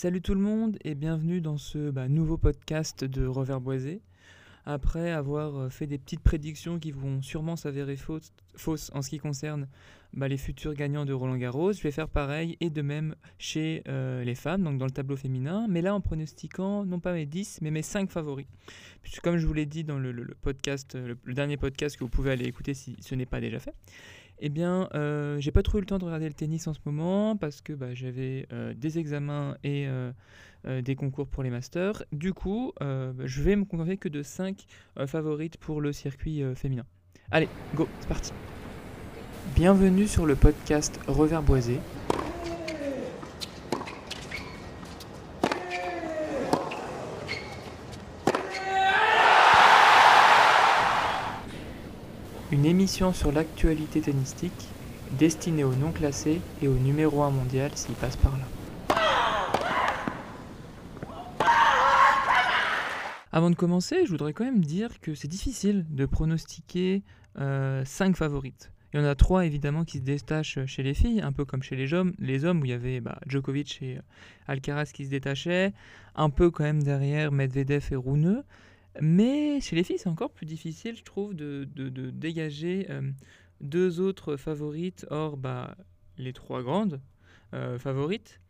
Salut tout le monde et bienvenue dans ce bah, nouveau podcast de Revers Boisé. Après avoir euh, fait des petites prédictions qui vont sûrement s'avérer fausses, en ce qui concerne bah, les futurs gagnants de Roland Garros, je vais faire pareil et de même chez euh, les femmes, donc dans le tableau féminin, mais là en pronostiquant non pas mes 10 mais mes 5 favoris. Comme je vous l'ai dit dans le, podcast, le, dernier podcast que vous pouvez aller écouter si ce n'est pas déjà fait, eh bien, euh, j'ai pas trop eu le temps de regarder le tennis en ce moment parce que bah, j'avais euh, des examens et euh, des concours pour les masters. Du coup, bah, je vais me contenter que de 5 favorites pour le circuit féminin. Allez, go, c'est parti. Bienvenue sur le podcast Revers Une émission sur l'actualité tennistique destinée aux non classés et au numéro 1 mondial s'il passe par là. Avant de commencer, je voudrais quand même dire que c'est difficile de pronostiquer 5 euh, favorites. Il y en a 3 évidemment qui se détachent chez les filles, un peu comme chez les hommes, les hommes où il y avait bah, Djokovic et Alcaraz qui se détachaient, un peu quand même derrière Medvedev et Rouneux. Mais chez les filles, c'est encore plus difficile, je trouve, de, dégager euh, deux autres favorites, hors bah, les trois grandes euh, favorites.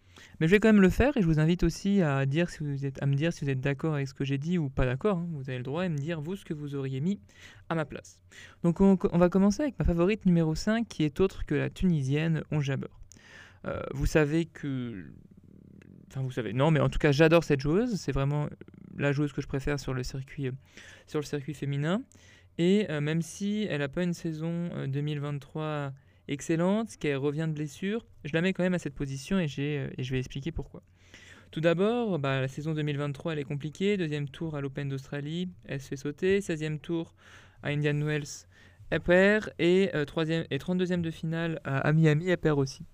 Mais je vais quand même le faire et je vous invite aussi à, dire si vous êtes, à me dire si vous êtes d'accord avec ce que j'ai dit ou pas d'accord. Hein. Vous avez le droit de me dire, vous, ce que vous auriez mis à ma place. Donc on, va commencer avec ma favorite numéro 5 qui est autre que la tunisienne Onjaber. Euh, vous savez que Enfin, vous savez, non, mais en tout cas, j'adore cette joueuse. C'est vraiment la joueuse que je préfère sur le circuit, euh, sur le circuit féminin. Et euh, même si elle n'a pas une saison 2023 euh, excellente, qu'elle revient de blessure, je la mets quand même à cette position et, je vais expliquer pourquoi. Tout d'abord, bah, la saison 2023 elle est compliquée. Deuxième tour à l'Open d'Australie, elle se fait sauter. 16e tour à Indian Wells, elle perd. Et, troisième, et 32e de finale à, à Miami, elle perd aussi.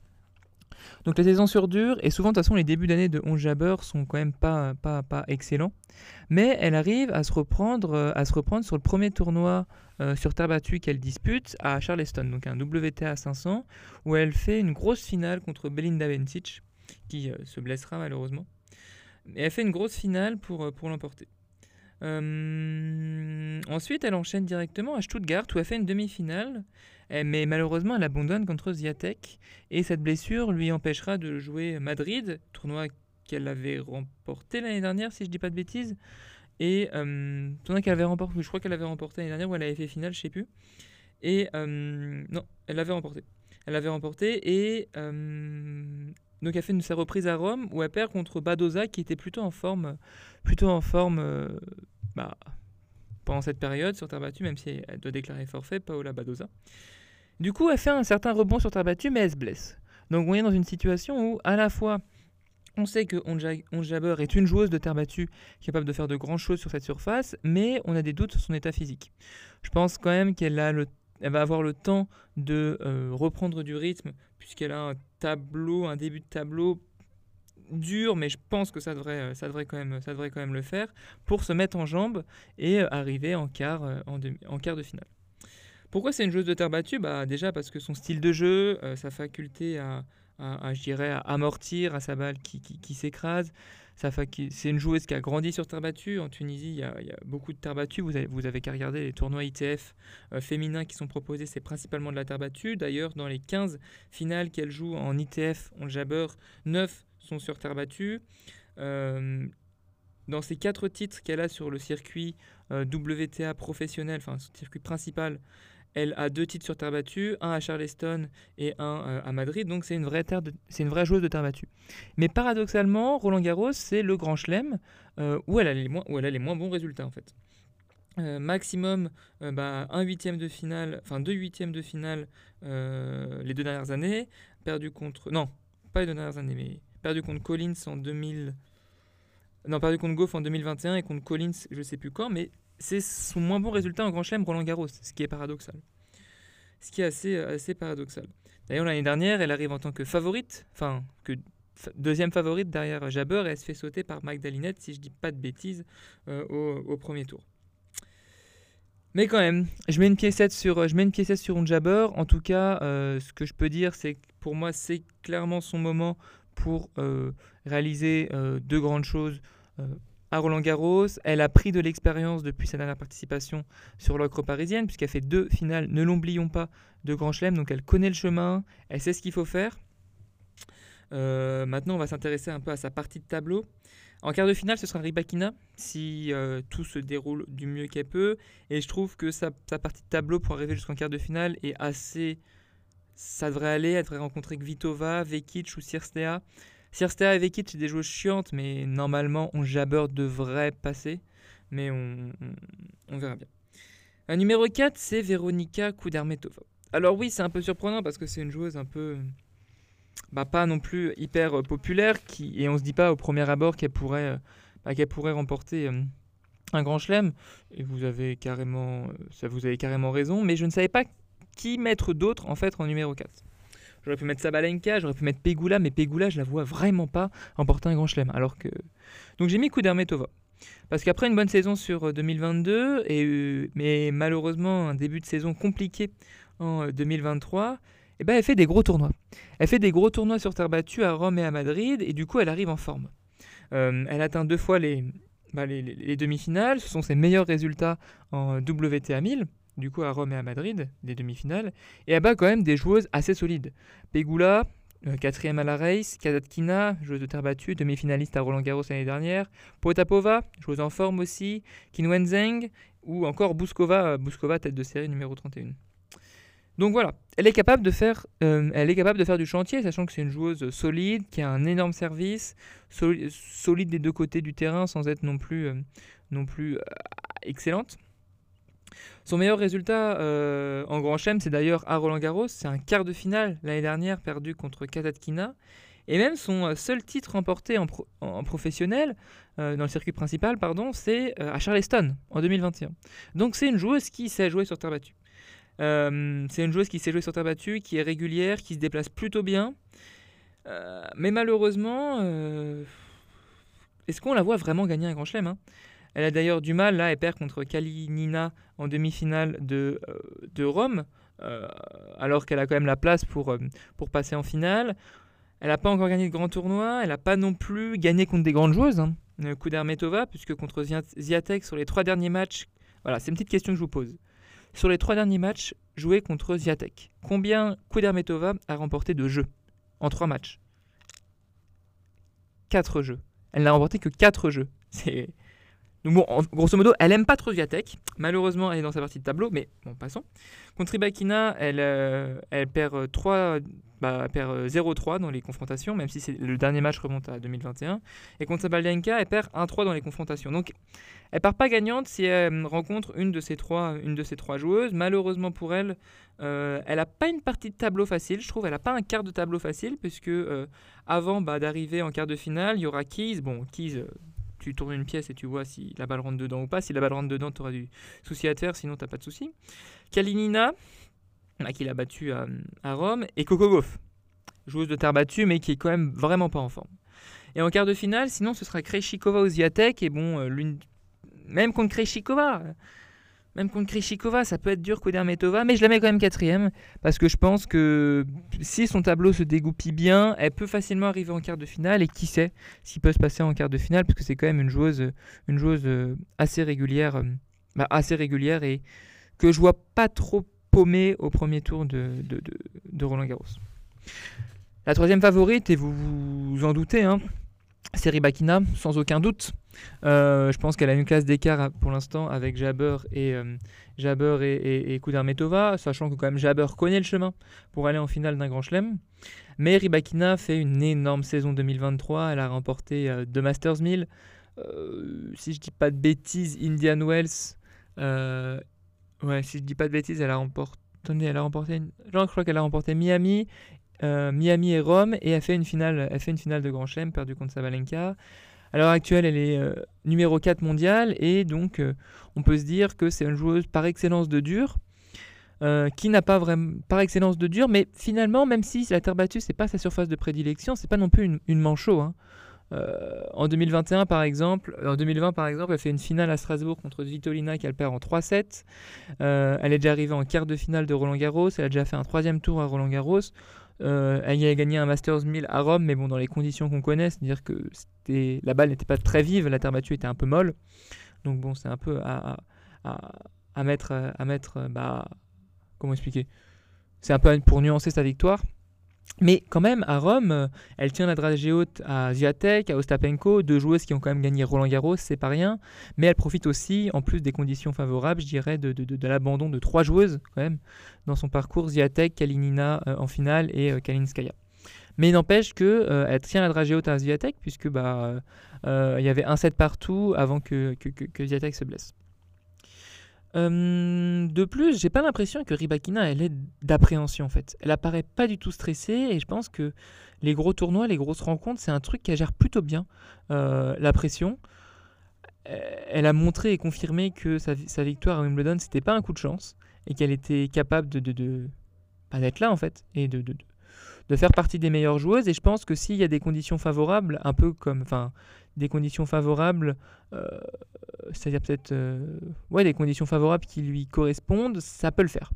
Donc la saison sur dure, et souvent de toute façon les débuts d'année de 11 Jabber sont quand même pas, pas, pas excellents, mais elle arrive à se reprendre, euh, à se reprendre sur le premier tournoi euh, sur terre battue qu'elle dispute à Charleston, donc un WTA 500, où elle fait une grosse finale contre Belinda Bencic, qui euh, se blessera malheureusement. Et elle fait une grosse finale pour, pour l'emporter. ensuite, elle enchaîne directement à Stuttgart où elle fait une demi-finale mais malheureusement, elle abandonne contre Ziatek et cette blessure lui empêchera de jouer Madrid, tournoi qu'elle avait remporté l'année dernière, si je dis pas de bêtises. Et euh, tournoi qu'elle avait remporté, je crois qu'elle avait remporté l'année dernière ou elle avait fait finale, je sais plus. Et euh, non, elle l'avait remporté. Elle l'avait remporté et euh, donc elle fait une, sa reprise à Rome où elle perd contre Badoza qui était plutôt en forme, plutôt en forme bah, pendant cette période sur terre battue, même si elle doit déclarer forfait, Paola Badoza. Du coup, elle fait un certain rebond sur terre battue, mais elle se blesse. Donc on est dans une situation où, à la fois, on sait que Onjaber est une joueuse de terre battue capable de faire de grandes choses sur cette surface, mais on a des doutes sur son état physique. Je pense quand même qu'elle a le elle va avoir le temps de euh, reprendre du rythme puisqu'elle a un tableau, un début de tableau dur, mais je pense que ça devrait, euh, ça devrait, quand, même, ça devrait quand même le faire pour se mettre en jambes et euh, arriver en quart, en, en quart de finale. Pourquoi c'est une joueuse de terre battue? Bah, Déjà parce que son style de jeu, euh, sa faculté à, je dirais, à amortir à sa balle qui, qui, s'écrase, c'est une joueuse qui a grandi sur terre battue. En Tunisie, il y a, beaucoup de terre battue. Vous avez, vous avez qu'à regarder les tournois ITF euh, féminins qui sont proposés, c'est principalement de la terre battue. D'ailleurs, dans les 15 finales qu'elle joue en ITF, en jabber, 9 sont sur terre battue. Euh, dans ces quatre titres qu'elle a sur le circuit WTA professionnel, enfin circuit principal, elle a deux titres sur terre battue, un à Charleston et un euh, à Madrid, donc c'est une, vraie joueuse de terre battue. Mais paradoxalement, Roland Garros, c'est le grand chelem euh, où, elle a les moins, bons résultats en fait. Euh, maximum bah, un huitième de finale, enfin deux huitièmes de finale les deux dernières années, perdu contre, non, pas les deux dernières années, mais perdu contre Collins en 2000, non, perdu contre Goff en 2021 et contre Collins, je sais plus quand, mais c'est son moins bon résultat en Grand Chelem Roland Garros, ce qui est paradoxal. Ce qui est assez, assez paradoxal. D'ailleurs, l'année dernière, elle arrive en tant que favorite, enfin, que deuxième favorite derrière Jabber, et elle se fait sauter par Magdalinette, si je dis pas de bêtises, euh, au, premier tour. Mais quand même, je mets une piécette sur, je mets une sur Jabber. En tout cas, euh, ce que je peux dire, c'est que pour moi, c'est clairement son moment pour réaliser deux grandes choses à Roland Garros. Elle a pris de l'expérience depuis sa dernière participation sur l'ocre parisienne, puisqu'elle fait deux finales, ne l'oublions pas, de Grand Chelem. Donc elle connaît le chemin, elle sait ce qu'il faut faire. Euh, maintenant, on va s'intéresser un peu à sa partie de tableau. En quart de finale, ce sera Ribakina, si euh, tout se déroule du mieux qu'elle peut. Et je trouve que sa, partie de tableau pour arriver jusqu'en quart de finale est assez. Ça devrait aller, elle devrait rencontrer Kvitova, Vekic ou Sirstea. Sirstea et Vekic, c'est des joueuses chiantes, mais normalement, on Jabber devrait passer. Mais on, verra bien. Un numéro 4, c'est Veronika Kudermetova. Alors oui, c'est un peu surprenant parce que c'est une joueuse un peu... Bah, pas non plus hyper euh, populaire, qui, et on se dit pas au premier abord qu'elle pourrait, euh, bah, qu'elle pourrait remporter euh, un grand chelem. Et vous avez carrément, ça vous avez carrément raison, mais je ne savais pas qui mettre d'autre en fait en numéro 4. J'aurais pu mettre Sabalenka, j'aurais pu mettre Pegula, mais Pegula, je la vois vraiment pas remporter un grand chelem. Alors que... Donc j'ai mis Kudermetova. Parce qu'après une bonne saison sur 2022, et, mais malheureusement un début de saison compliqué en 2023, eh ben, elle fait des gros tournois. Elle fait des gros tournois sur terre battue à Rome et à Madrid, et du coup, elle arrive en forme. Euh, elle atteint deux fois bah, les, les, demi-finales. Ce sont ses meilleurs résultats en WTA 1000, du coup à Rome et à Madrid, des demi-finales. Et elle bat quand même des joueuses assez solides. Pegula, euh, quatrième à la race. Kazatkina, joueuse de terre battue, demi-finaliste à Roland Garros l'année dernière. Potapova, joueuse en forme aussi. Kinwenzeng, ou encore Bouskova, Bouskova tête de série numéro 31. Donc voilà, elle est capable de faire, euh, elle est capable de faire du chantier, sachant que c'est une joueuse solide, qui a un énorme service, solide des deux côtés du terrain, sans être non plus, euh, non plus euh, excellente. Son meilleur résultat en Grand Chelem, c'est d'ailleurs à Roland Garros, c'est un quart de finale l'année dernière perdu contre Katatkina. Et même son seul titre remporté en, professionnel, dans le circuit principal, pardon, c'est à Charleston en 2021. Donc c'est une joueuse qui sait jouer sur terre battue. Euh, c'est une joueuse qui s'est jouée sur terre battue, qui est régulière, qui se déplace plutôt bien. Euh, mais malheureusement, euh, est-ce qu'on la voit vraiment gagner un grand chelem hein? Elle a d'ailleurs du mal, là, elle perd contre Kalinina en demi-finale de, de Rome, alors qu'elle a quand même la place pour, pour passer en finale. Elle n'a pas encore gagné de grand tournoi, elle n'a pas non plus gagné contre des grandes joueuses, hein. Kudermetova, puisque contre Ziatek, sur les trois derniers matchs, voilà, c'est une petite question que je vous pose. Sur les trois derniers matchs joués contre Ziatek, combien Kudermetova a remporté de jeux en trois matchs? 4 jeux. Elle n'a remporté que 4 jeux. Donc grosso modo, elle aime pas trop Ziatek. Malheureusement, elle est dans sa partie de tableau, mais bon, passons. Contre Ribakina, elle, euh, perd 3 bah, perd 0-3 euh, dans les confrontations, même si le dernier match remonte à 2021. Et contre Sabalenka, elle perd 1-3 dans les confrontations. Donc, elle part pas gagnante si elle rencontre une de ces trois, joueuses. Malheureusement pour elle, euh, elle n'a pas une partie de tableau facile. Je trouve elle n'a pas un quart de tableau facile, puisque euh, avant bah, d'arriver en quart de finale, il y aura Keys. Bon, Keys, tu tournes une pièce et tu vois si la balle rentre dedans ou pas. Si la balle rentre dedans, tu auras du souci à te faire, sinon tu pas de souci. Kalinina, qui l'a battu à, Rome, et Coco Gauff, joueuse de terre battue, mais qui est quand même vraiment pas en forme. Et en quart de finale, sinon, ce sera Krejcikova ou Ziatek, et bon, euh, l'une... même contre Krejcikova, même contre Krejcikova, ça peut être dur Kudermetova, mais je la mets quand même quatrième, parce que je pense que si son tableau se dégoupille bien, elle peut facilement arriver en quart de finale, et qui sait s'il peut se passer en quart de finale, parce que c'est quand même une joueuse, une joueuse euh, assez régulière, euh, bah, assez régulière, et que je vois pas trop paumé au premier tour de, Roland Garros. La troisième favorite, et vous vous en doutez, hein, c'est Ribakina, sans aucun doute. Euh, je pense qu'elle a une classe d'écart pour l'instant avec Jabber et, euh, et, sachant que quand même Jabber connaît le chemin pour aller en finale d'un grand chelem. Mais Ribakina fait une énorme saison 2023. Elle a remporté euh, deux Masters 1000. si je dis pas de bêtises, Indian Wells Ouais, si je dis pas de bêtises, elle a remporté. Elle a remporté. je crois qu'elle a remporté Miami, euh, Miami et Rome, et elle fait une finale, elle fait une finale de Grand Chelem perdue contre Sabalenka. À l'heure actuelle, elle est euh, numéro 4 mondial, et donc euh, on peut se dire que c'est une joueuse par excellence de dur. qui n'a pas vraiment par excellence de dur, mais finalement, même si la terre battue c'est pas sa surface de prédilection, c'est pas non plus une, manchot. Hein. En 2021, par exemple, en 2020, par exemple, elle fait une finale à Strasbourg contre Svitolina qu'elle perd en 3-7. Euh, elle est déjà arrivée en quart de finale de Roland Garros. Elle a déjà fait un troisième tour à Roland Garros. Euh, elle a gagné un Masters 1000 à Rome, mais bon, dans les conditions qu'on connaît, c'est-à-dire que la balle n'était pas très vive, la terre battue était un peu molle. Donc bon, c'est un peu à, à, mettre, à mettre bah, comment expliquer? C'est un peu pour nuancer sa victoire. Mais quand même, à Rome, euh, elle tient la dragée haute à Ziatek, à Ostapenko, deux joueuses qui ont quand même gagné Roland Garros, c'est pas rien. Mais elle profite aussi, en plus des conditions favorables, je dirais, de, l'abandon de trois joueuses, quand même, dans son parcours Ziatek, Kalinina euh, en finale et euh, Kalinskaya. Mais il n'empêche qu'elle elle tient la dragée haute à Ziatek, puisque bah, il y avait un set partout avant que, que, que, se blesse. Euh, de plus, j'ai pas l'impression que Ribakina elle est d'appréhension en fait. Elle apparaît pas du tout stressée et je pense que les gros tournois, les grosses rencontres, c'est un truc qu'elle gère plutôt bien euh, la pression. Elle a montré et confirmé que sa, victoire à Wimbledon c'était pas un coup de chance et qu'elle était capable de, d'être là en fait et de, de faire partie des meilleures joueuses. Et je pense que s'il y a des conditions favorables, un peu comme, enfin, des conditions favorables, euh, c'est-à-dire peut-être, euh, ouais, des conditions favorables qui lui correspondent, ça peut le faire.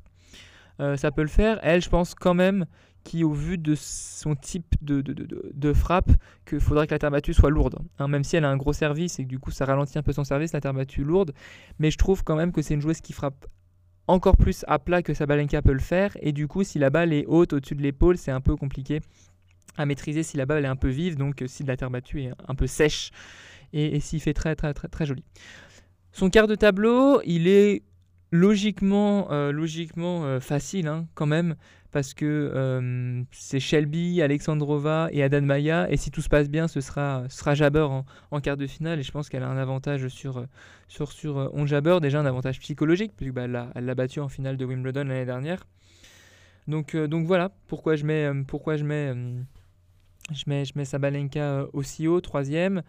Euh, ça peut le faire. Elle, je pense quand même qui, au vu de son type de, de, de, de frappe, qu'il faudrait que la terre battue soit lourde. Hein. même si elle a un gros service et que du coup ça ralentit un peu son service, la terre battue lourde. Mais je trouve quand même que c'est une joueuse qui frappe encore plus à plat que Sabalenka peut le faire. Et du coup, si la balle est haute au-dessus de l'épaule, c'est un peu compliqué à maîtriser si la balle est un peu vive, donc euh, si la terre battue est un peu sèche et, s'il fait très très très très joli. Son quart de tableau, il est logiquement, euh, logiquement euh, facile hein, quand même, parce que c'est Shelby, Alexandrova et Adan Maya, et si tout se passe bien, ce sera, sera Jabber en, quart de finale, et je pense qu'elle a un avantage sur, sur, sur On Jabber, déjà un avantage psychologique, puisque bah, elle l'a battu en finale de Wimbledon l'année dernière. Donc, donc voilà pourquoi je mets, pourquoi je mets je mets, je mets Sabalenka euh, aussi haut, troisième,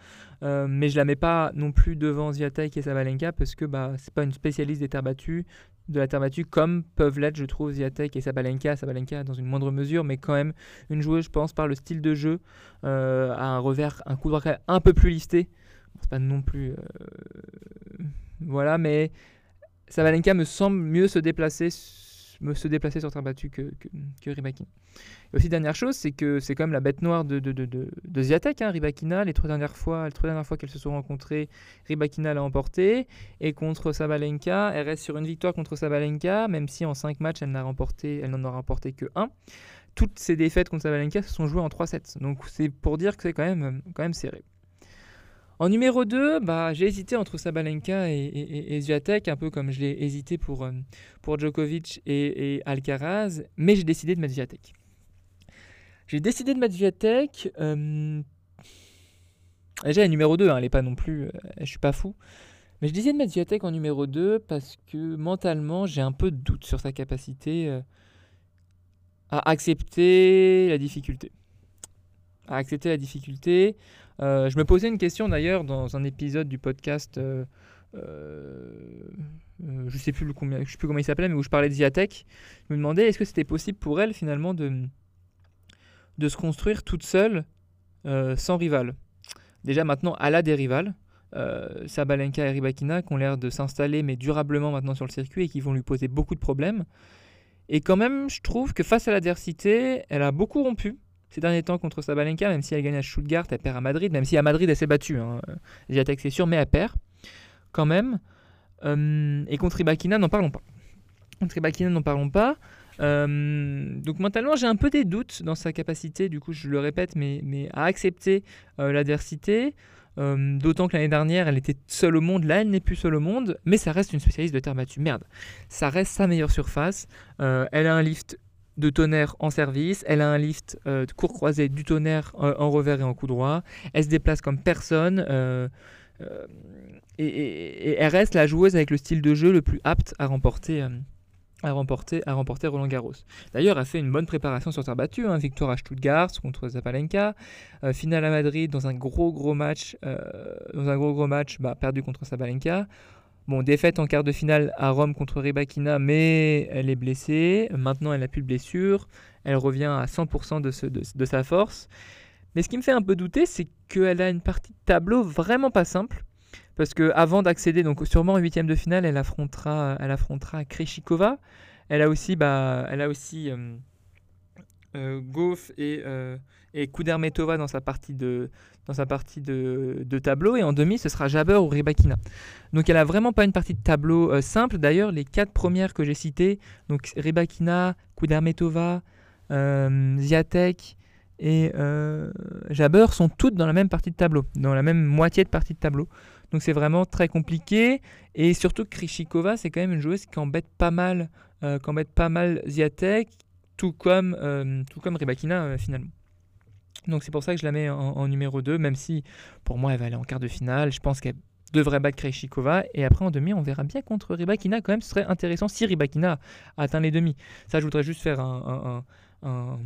euh, mais je la mets pas non plus devant Ziatek et Sabalenka parce que bah, c'est pas une spécialiste des terres battues, de la terre battue, comme peuvent l'être, je trouve, Ziatek et Sabalenka. Sabalenka dans une moindre mesure, mais quand même une joueuse, je pense, par le style de jeu, euh, à un revers, un coup de droit un peu plus listé. c'est pas non plus. voilà, mais Sabalenka me semble mieux se déplacer me se déplacer sur terre battue que, que, que. Et aussi, dernière chose, c'est que c'est quand même la bête noire de, de, de, de, Ziatek, hein, Rybakina. Les trois dernières fois, fois qu'elles se sont rencontrées, Rybakina l'a emporté. Et contre Sabalenka, elle reste sur une victoire contre Sabalenka, même si en cinq matchs, elle n'en a remporté, elle n'en a remporté que un. Toutes ces défaites contre Sabalenka se sont jouées en 3 sets. Donc c'est pour dire que c'est quand même, quand même serré. En numéro 2, bah, j'ai hésité entre Sabalenka et, et, un peu comme je l'ai hésité pour, euh, Djokovic et, Alcaraz, mais j'ai décidé de mettre Zviatek. J'ai décidé de mettre Zviatek. Euh, déjà, elle numéro 2, hein, elle n'est pas non plus. Euh, je suis pas fou. Mais j'ai décidé de mettre Zviatek en numéro 2 parce que mentalement, j'ai un peu de doute sur sa capacité à accepter la difficulté. À accepter la difficulté. Euh, je me posais une question d'ailleurs dans un épisode du podcast, euh, euh, je sais plus sais plus comment il s'appelait, mais où je parlais de Ziatek. Je me demandais est-ce que c'était possible pour elle finalement de, de se construire toute seule sans rival? Déjà maintenant, elle a des rivales. Sabalenka et Rybakina qui ont l'air de s'installer mais durablement maintenant sur le circuit et qui vont lui poser beaucoup de problèmes. Et quand même, je trouve que face à l'adversité, elle a beaucoup rompu ces derniers temps contre Sabalenka, même si elle gagne à Stuttgart, elle perd à Madrid, même si à Madrid elle s'est battue. Hein. c'est sûr, mais elle perd quand même. Euh, et contre Ibakina, n'en parlons pas. Contre Ibakina, n'en parlons pas. Euh, donc mentalement, j'ai un peu des doutes dans sa capacité, du coup je le répète, mais, à accepter euh, l'adversité. D'autant que l'année dernière, elle était seule au monde. Là, elle n'est plus seule au monde, mais ça reste une spécialiste de terre battue. Merde, ça reste sa meilleure surface. elle a un lift de tonnerre en service, elle a un lift euh, court croisé du tonnerre euh, en revers et en coup droit, elle se déplace comme personne euh, et, elle reste la joueuse avec le style de jeu le plus apte à remporter. Roland Garros. D'ailleurs, elle a fait une bonne préparation sur terre battue, hein, victoire à Stuttgart contre Zapalenka, finale à Madrid dans un gros gros match, dans un gros gros match bah, perdu contre Zapalenka. Bon, défaite en quart de finale à Rome contre Rybakina, mais elle est blessée. Maintenant, elle n'a plus de blessure. Elle revient à 100% de, sa force. Mais ce qui me fait un peu douter, c'est qu'elle a une partie de tableau vraiment pas simple. Parce que avant d'accéder, donc sûrement en huitième de finale, elle affrontera, elle affrontera Kreshikova. Elle a aussi, bah, euh, Goff et, euh, et dans sa partie, de, dans sa partie de, tableau. Et en demi, ce sera Jabber ou Rybakina. Donc elle a vraiment pas une partie de tableau euh, simple. D'ailleurs, les quatre premières que j'ai citées, donc Rybakina, Kudermetova, euh, Ziatek et euh, Jabber, sont toutes dans la même partie de tableau, dans la même moitié de partie de tableau. Donc c'est vraiment très compliqué. Et surtout, Krishikova, c'est quand même une joueuse qui embête pas mal, euh, qui embête pas mal Ziatek, tout comme, euh, tout comme Rybakina euh, finalement. Donc c'est pour ça que je la mets en, numéro 2, même si pour moi elle va aller en quart de finale. Je pense qu'elle devrait battre Krejcikova. Et après en demi, on verra bien contre Rybakina. Quand même, ce serait intéressant si Rybakina atteint les demi. Ça, je voudrais juste faire un, un, un,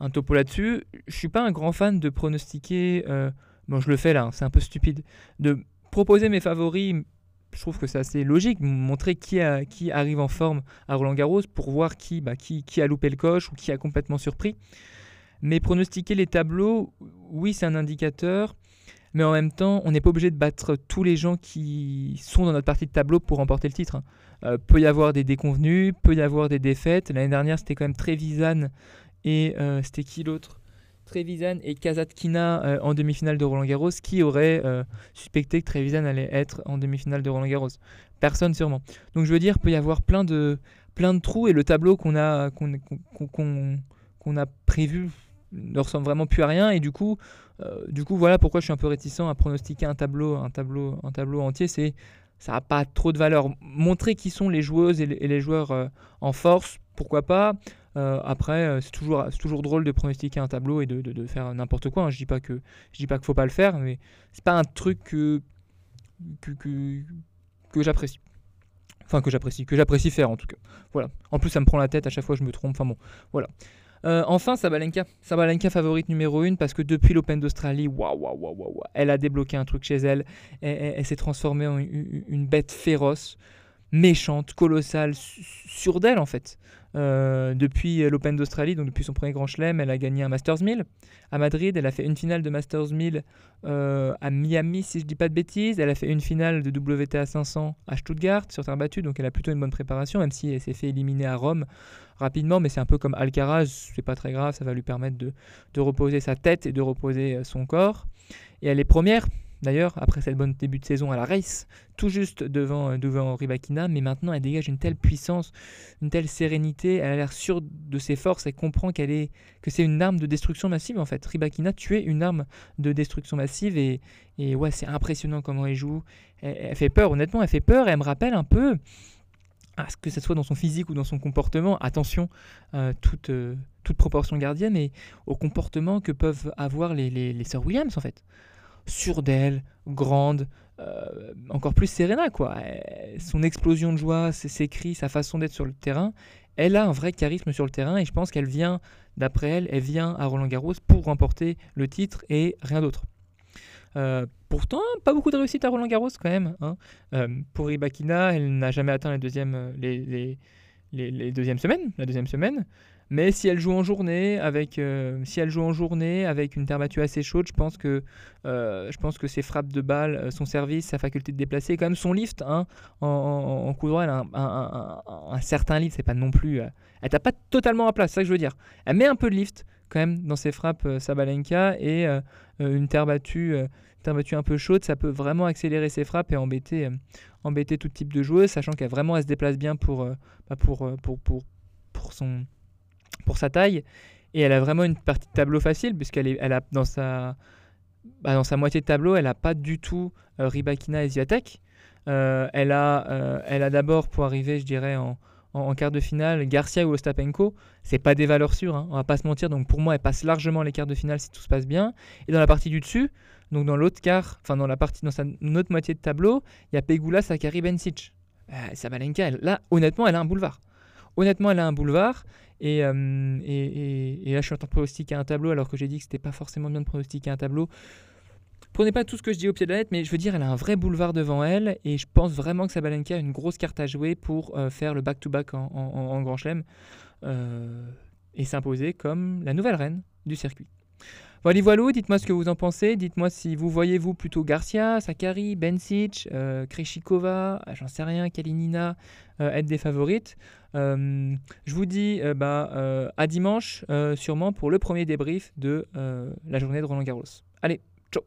un topo là-dessus. Je suis pas un grand fan de pronostiquer. Euh, bon, je le fais là, hein, c'est un peu stupide. De proposer mes favoris je trouve que c'est assez logique, montrer qui, arrive en forme à Roland Garros pour voir qui, bah, qui a loupé le coche ou qui a complètement surpris. Mais pronostiquer les tableaux, oui, c'est un indicateur, mais en même temps, on n'est pas obligé de battre tous les gens qui sont dans notre partie de tableau pour remporter le titre. Hein. Euh, peut y avoir des déconvenus, peut y avoir des défaites. L'année dernière, c'était quand même Trevisan et euh, c'était qui l'autre? Trevisan et Kazatkina euh, en demi-finale de Roland Garros, qui aurait euh, suspecté que Trevisan allait être en demi-finale de Roland Garros? Personne sûrement. Donc je veux dire, il peut y avoir plein de, plein de trous et le tableau qu'on a, qu'on, qu'on, qu'on a prévu ne ressemble vraiment plus à rien et du coup, euh, du coup voilà pourquoi je suis un peu réticent à pronostiquer un tableau, un tableau, un tableau entier. C'est ça n'a pas trop de valeur. Montrer qui sont les joueuses et les, joueurs en force, pourquoi pas? Euh, après, euh, c'est toujours, toujours drôle de pronostiquer un tableau et de, de, faire n'importe quoi. Hein. Je dis pas que je dis pas qu'il faut pas le faire, mais c'est pas un truc que que, que, j'apprécie. Enfin, que j'apprécie, que j'apprécie faire en tout cas. Voilà. En plus, ça me prend la tête à chaque fois, je me trompe. Enfin bon, voilà. Euh, enfin, Sabalenka. Sabalenka favorite numéro 1 parce que depuis l'Open d'Australie, waouh, waouh, waouh, waouh, elle a débloqué un truc chez elle. Elle, s'est transformée en une, bête féroce, méchante, colossale, sur d'elle en fait. Euh, depuis l'Open d'Australie, donc depuis son premier grand chelem, elle a gagné un Masters 1000 à Madrid. Elle a fait une finale de Masters 1000 euh, à Miami, si je dis pas de bêtises. Elle a fait une finale de WTA 500 à Stuttgart sur terre battue, donc elle a plutôt une bonne préparation, même si elle s'est fait éliminer à Rome rapidement. Mais c'est un peu comme Alcaraz, c'est pas très grave, ça va lui permettre de, reposer sa tête et de reposer son corps. Et elle est première D'ailleurs, après cette bonne début de saison à la race, tout juste devant, euh, devant Rybakina, mais maintenant elle dégage une telle puissance, une telle sérénité, elle a l'air sûre de ses forces, elle comprend qu'elle est, que c'est une arme de destruction massive en fait. Rybakina, tu une arme de destruction massive et, et ouais, c'est impressionnant comment elle joue. Elle, elle, fait peur, honnêtement, elle fait peur et elle me rappelle un peu, à ce que ce soit dans son physique ou dans son comportement, attention, euh, toute, euh, toute proportion gardienne, mais au comportement que peuvent avoir les, les, les sœurs Williams en fait sûre d'elle, grande, euh, encore plus Serena, quoi. son explosion de joie, ses, cris, sa façon d'être sur le terrain, elle a un vrai charisme sur le terrain et je pense qu'elle vient, d'après elle, elle vient à Roland Garros pour remporter le titre et rien d'autre. Euh, pourtant, pas beaucoup de réussite à Roland Garros quand même. Hein. Euh, pour Ibakina, elle n'a jamais atteint les deuxièmes, les, les, les, les deuxièmes semaines, la deuxième semaine. Mais si elle joue en journée, avec, euh, si elle joue en journée avec une terre battue assez chaude, je pense que, euh, je pense que ses frappes de balle, euh, son service, sa faculté de déplacer, quand même son lift hein, en, en, en, coup droit, elle a un, certain lift, c'est pas non plus. Elle tape pas totalement à place, c'est ça que je veux dire. Elle met un peu de lift quand même dans ses frappes Sabalenka et une terre battue. battue un peu chaude, ça peut vraiment accélérer ses frappes et embêter, embêter tout type de joueuse, sachant qu'elle vraiment elle se déplace bien pour, bah pour, pour, pour, pour son, pour sa taille. Et elle a vraiment une partie de tableau facile, puisqu'elle est, elle a dans sa, bah, dans sa moitié de tableau, elle n'a pas du tout euh, Rybakina et Ziatek. Euh, elle a, euh, elle a d'abord, pour arriver, je dirais, en, en, quart de finale, Garcia ou Ostapenko. C'est pas des valeurs sûres, hein, on va pas se mentir. Donc pour moi, elle passe largement les quarts de finale si tout se passe bien. Et dans la partie du dessus, donc dans l'autre quart, enfin dans la dans sa autre moitié de tableau, il y a Pegula, Sakari, Bencic. Euh, Sabalenka, elle, là, honnêtement, elle a un boulevard. Honnêtement, elle a un boulevard. Et, euh, et, là, je suis en train de pronostiquer un tableau alors que j'ai dit que c'était pas forcément bien de pronostiquer un tableau. Prenez pas tout ce que je dis au pied de la lettre, mais je veux dire, elle a un vrai boulevard devant elle et je pense vraiment que Sabalenka a une grosse carte à jouer pour euh, faire le back-to-back -back en, en, en, Grand Chelem euh, et s'imposer comme la nouvelle reine du circuit. Voilà, voilà, dites-moi ce que vous en pensez. Dites-moi si vous voyez vous plutôt Garcia, Sakari, Bensic, euh, Kreshikova, ah, j'en sais rien, Kalinina euh, être des favorites. Euh, je vous dis bah, à dimanche sûrement pour le premier débrief de la journée de Roland Garros. Allez, ciao